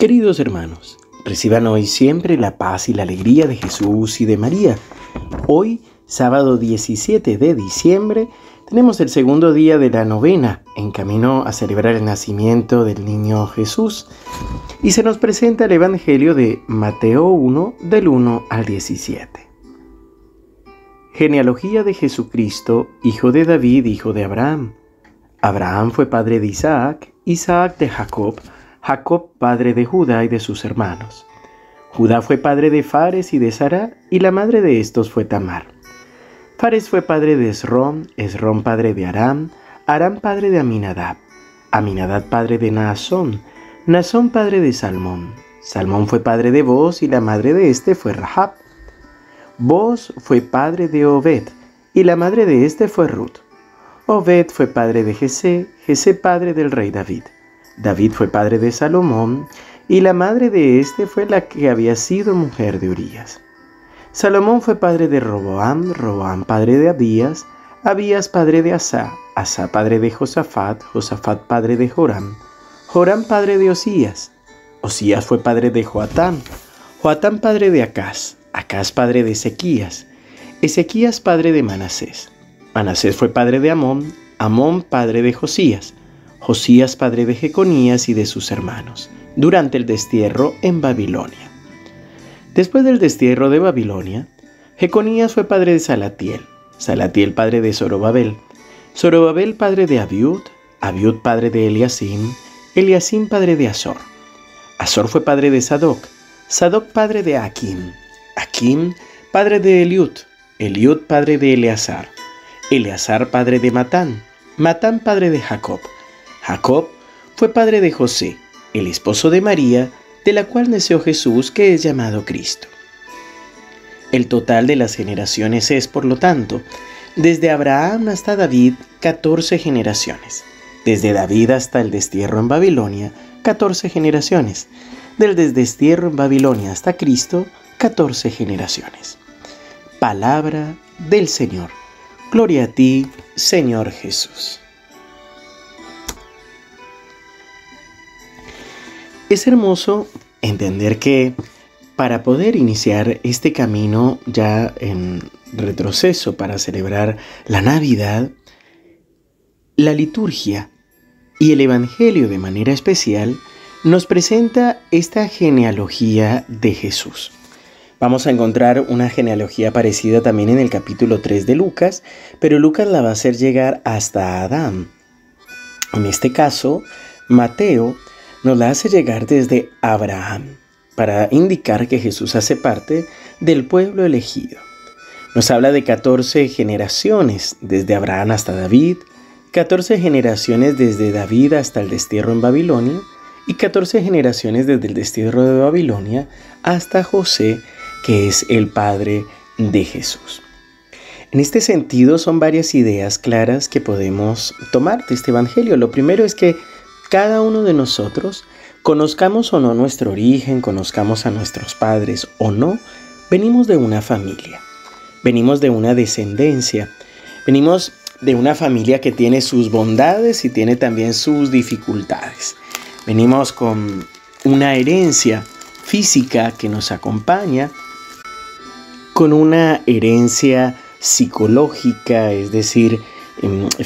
Queridos hermanos, reciban hoy siempre la paz y la alegría de Jesús y de María. Hoy, sábado 17 de diciembre, tenemos el segundo día de la novena en camino a celebrar el nacimiento del niño Jesús y se nos presenta el Evangelio de Mateo 1 del 1 al 17. Genealogía de Jesucristo, hijo de David, hijo de Abraham. Abraham fue padre de Isaac, Isaac de Jacob, Jacob padre de Judá y de sus hermanos. Judá fue padre de Fares y de Sara, y la madre de estos fue Tamar. Fares fue padre de Esrom, Esrom padre de Aram, Aram padre de Aminadab, Aminadab padre de Naasón, Naasón padre de Salmón. Salmón fue padre de Boz y la madre de este fue Rahab. Boz fue padre de Obed y la madre de este fue Ruth. Obed fue padre de Jesé, Jesé padre del rey David. David fue padre de Salomón, y la madre de éste fue la que había sido mujer de Urías. Salomón fue padre de Roboam, Roboam padre de Abías, Abías padre de Asa, Asa padre de Josafat, Josafat padre de Joram, Joram padre de Osías, Osías fue padre de Joatán, Joatán padre de Acaz, Acaz padre de Ezequías, Ezequías padre de Manasés, Manasés fue padre de Amón, Amón padre de Josías, Josías padre de Jeconías y de sus hermanos, durante el destierro en Babilonia. Después del destierro de Babilonia, Jeconías fue padre de Salatiel, Salatiel padre de Zorobabel, Zorobabel padre de Abiud, Abiud padre de Eliasim, Eliasim padre de Azor. Azor fue padre de Sadoc, Sadoc padre de Akim, Akim padre de Eliud, Eliud padre de Eleazar, Eleazar padre de Matán, Matán padre de Jacob, Jacob fue padre de José, el esposo de María, de la cual nació Jesús, que es llamado Cristo. El total de las generaciones es, por lo tanto, desde Abraham hasta David, 14 generaciones. Desde David hasta el destierro en Babilonia, 14 generaciones. Del destierro en Babilonia hasta Cristo, 14 generaciones. Palabra del Señor. Gloria a ti, Señor Jesús. Es hermoso entender que para poder iniciar este camino ya en retroceso para celebrar la Navidad, la liturgia y el Evangelio de manera especial nos presenta esta genealogía de Jesús. Vamos a encontrar una genealogía parecida también en el capítulo 3 de Lucas, pero Lucas la va a hacer llegar hasta Adán. En este caso, Mateo nos la hace llegar desde Abraham para indicar que Jesús hace parte del pueblo elegido. Nos habla de 14 generaciones, desde Abraham hasta David, 14 generaciones desde David hasta el destierro en Babilonia y 14 generaciones desde el destierro de Babilonia hasta José, que es el padre de Jesús. En este sentido son varias ideas claras que podemos tomar de este Evangelio. Lo primero es que cada uno de nosotros, conozcamos o no nuestro origen, conozcamos a nuestros padres o no, venimos de una familia, venimos de una descendencia, venimos de una familia que tiene sus bondades y tiene también sus dificultades. Venimos con una herencia física que nos acompaña, con una herencia psicológica, es decir,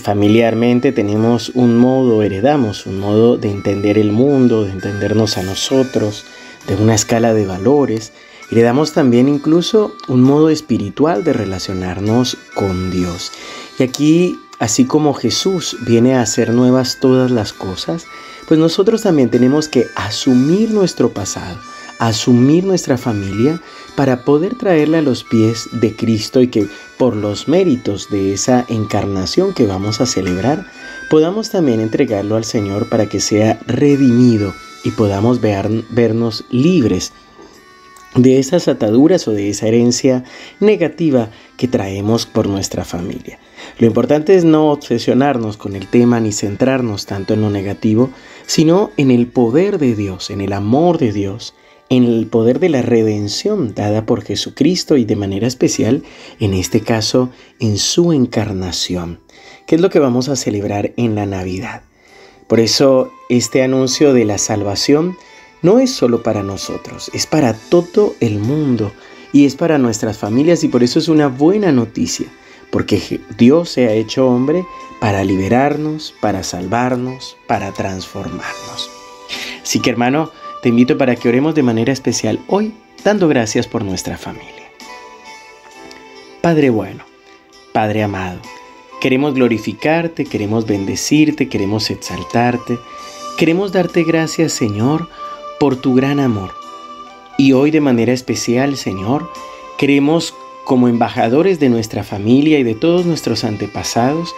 familiarmente tenemos un modo, heredamos un modo de entender el mundo, de entendernos a nosotros, de una escala de valores. Heredamos también incluso un modo espiritual de relacionarnos con Dios. Y aquí, así como Jesús viene a hacer nuevas todas las cosas, pues nosotros también tenemos que asumir nuestro pasado, asumir nuestra familia para poder traerla a los pies de Cristo y que por los méritos de esa encarnación que vamos a celebrar, podamos también entregarlo al Señor para que sea redimido y podamos vernos libres de esas ataduras o de esa herencia negativa que traemos por nuestra familia. Lo importante es no obsesionarnos con el tema ni centrarnos tanto en lo negativo, sino en el poder de Dios, en el amor de Dios en el poder de la redención dada por Jesucristo y de manera especial, en este caso, en su encarnación, que es lo que vamos a celebrar en la Navidad. Por eso este anuncio de la salvación no es solo para nosotros, es para todo el mundo y es para nuestras familias y por eso es una buena noticia, porque Dios se ha hecho hombre para liberarnos, para salvarnos, para transformarnos. Así que hermano, te invito para que oremos de manera especial hoy, dando gracias por nuestra familia. Padre bueno, Padre amado, queremos glorificarte, queremos bendecirte, queremos exaltarte, queremos darte gracias Señor por tu gran amor. Y hoy de manera especial Señor, queremos como embajadores de nuestra familia y de todos nuestros antepasados,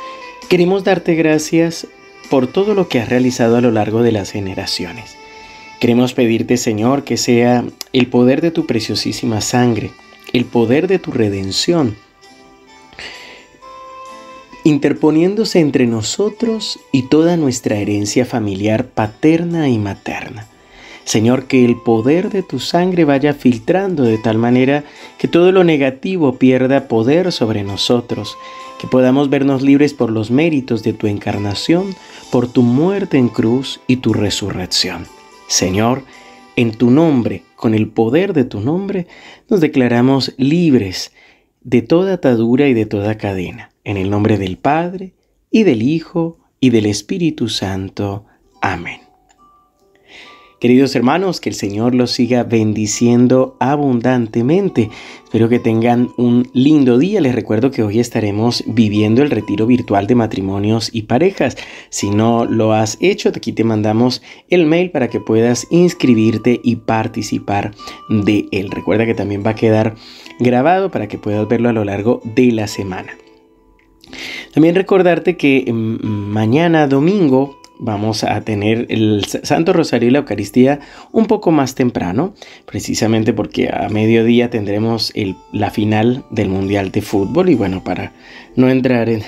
queremos darte gracias por todo lo que has realizado a lo largo de las generaciones. Queremos pedirte, Señor, que sea el poder de tu preciosísima sangre, el poder de tu redención, interponiéndose entre nosotros y toda nuestra herencia familiar paterna y materna. Señor, que el poder de tu sangre vaya filtrando de tal manera que todo lo negativo pierda poder sobre nosotros, que podamos vernos libres por los méritos de tu encarnación, por tu muerte en cruz y tu resurrección. Señor, en tu nombre, con el poder de tu nombre, nos declaramos libres de toda atadura y de toda cadena. En el nombre del Padre, y del Hijo, y del Espíritu Santo. Amén. Queridos hermanos, que el Señor los siga bendiciendo abundantemente. Espero que tengan un lindo día. Les recuerdo que hoy estaremos viviendo el retiro virtual de matrimonios y parejas. Si no lo has hecho, aquí te mandamos el mail para que puedas inscribirte y participar de él. Recuerda que también va a quedar grabado para que puedas verlo a lo largo de la semana. También recordarte que mm, mañana domingo vamos a tener el Santo Rosario y la Eucaristía un poco más temprano, precisamente porque a mediodía tendremos la final del Mundial de Fútbol y bueno, para no entrar en,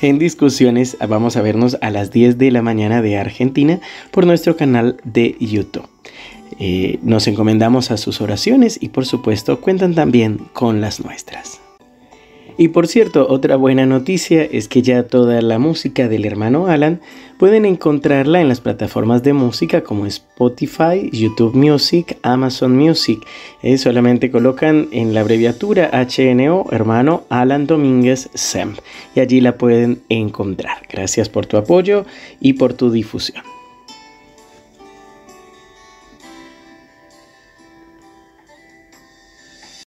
discusiones, vamos a vernos a las 10 de la mañana de Argentina por nuestro canal de YouTube. Eh, nos encomendamos a sus oraciones y por supuesto cuentan también con las nuestras. Y por cierto, otra buena noticia es que ya toda la música del hermano Alan pueden encontrarla en las plataformas de música como Spotify, YouTube Music, Amazon Music. Eh, solamente colocan en la abreviatura HNO hermano Alan Domínguez SEM y allí la pueden encontrar. Gracias por tu apoyo y por tu difusión.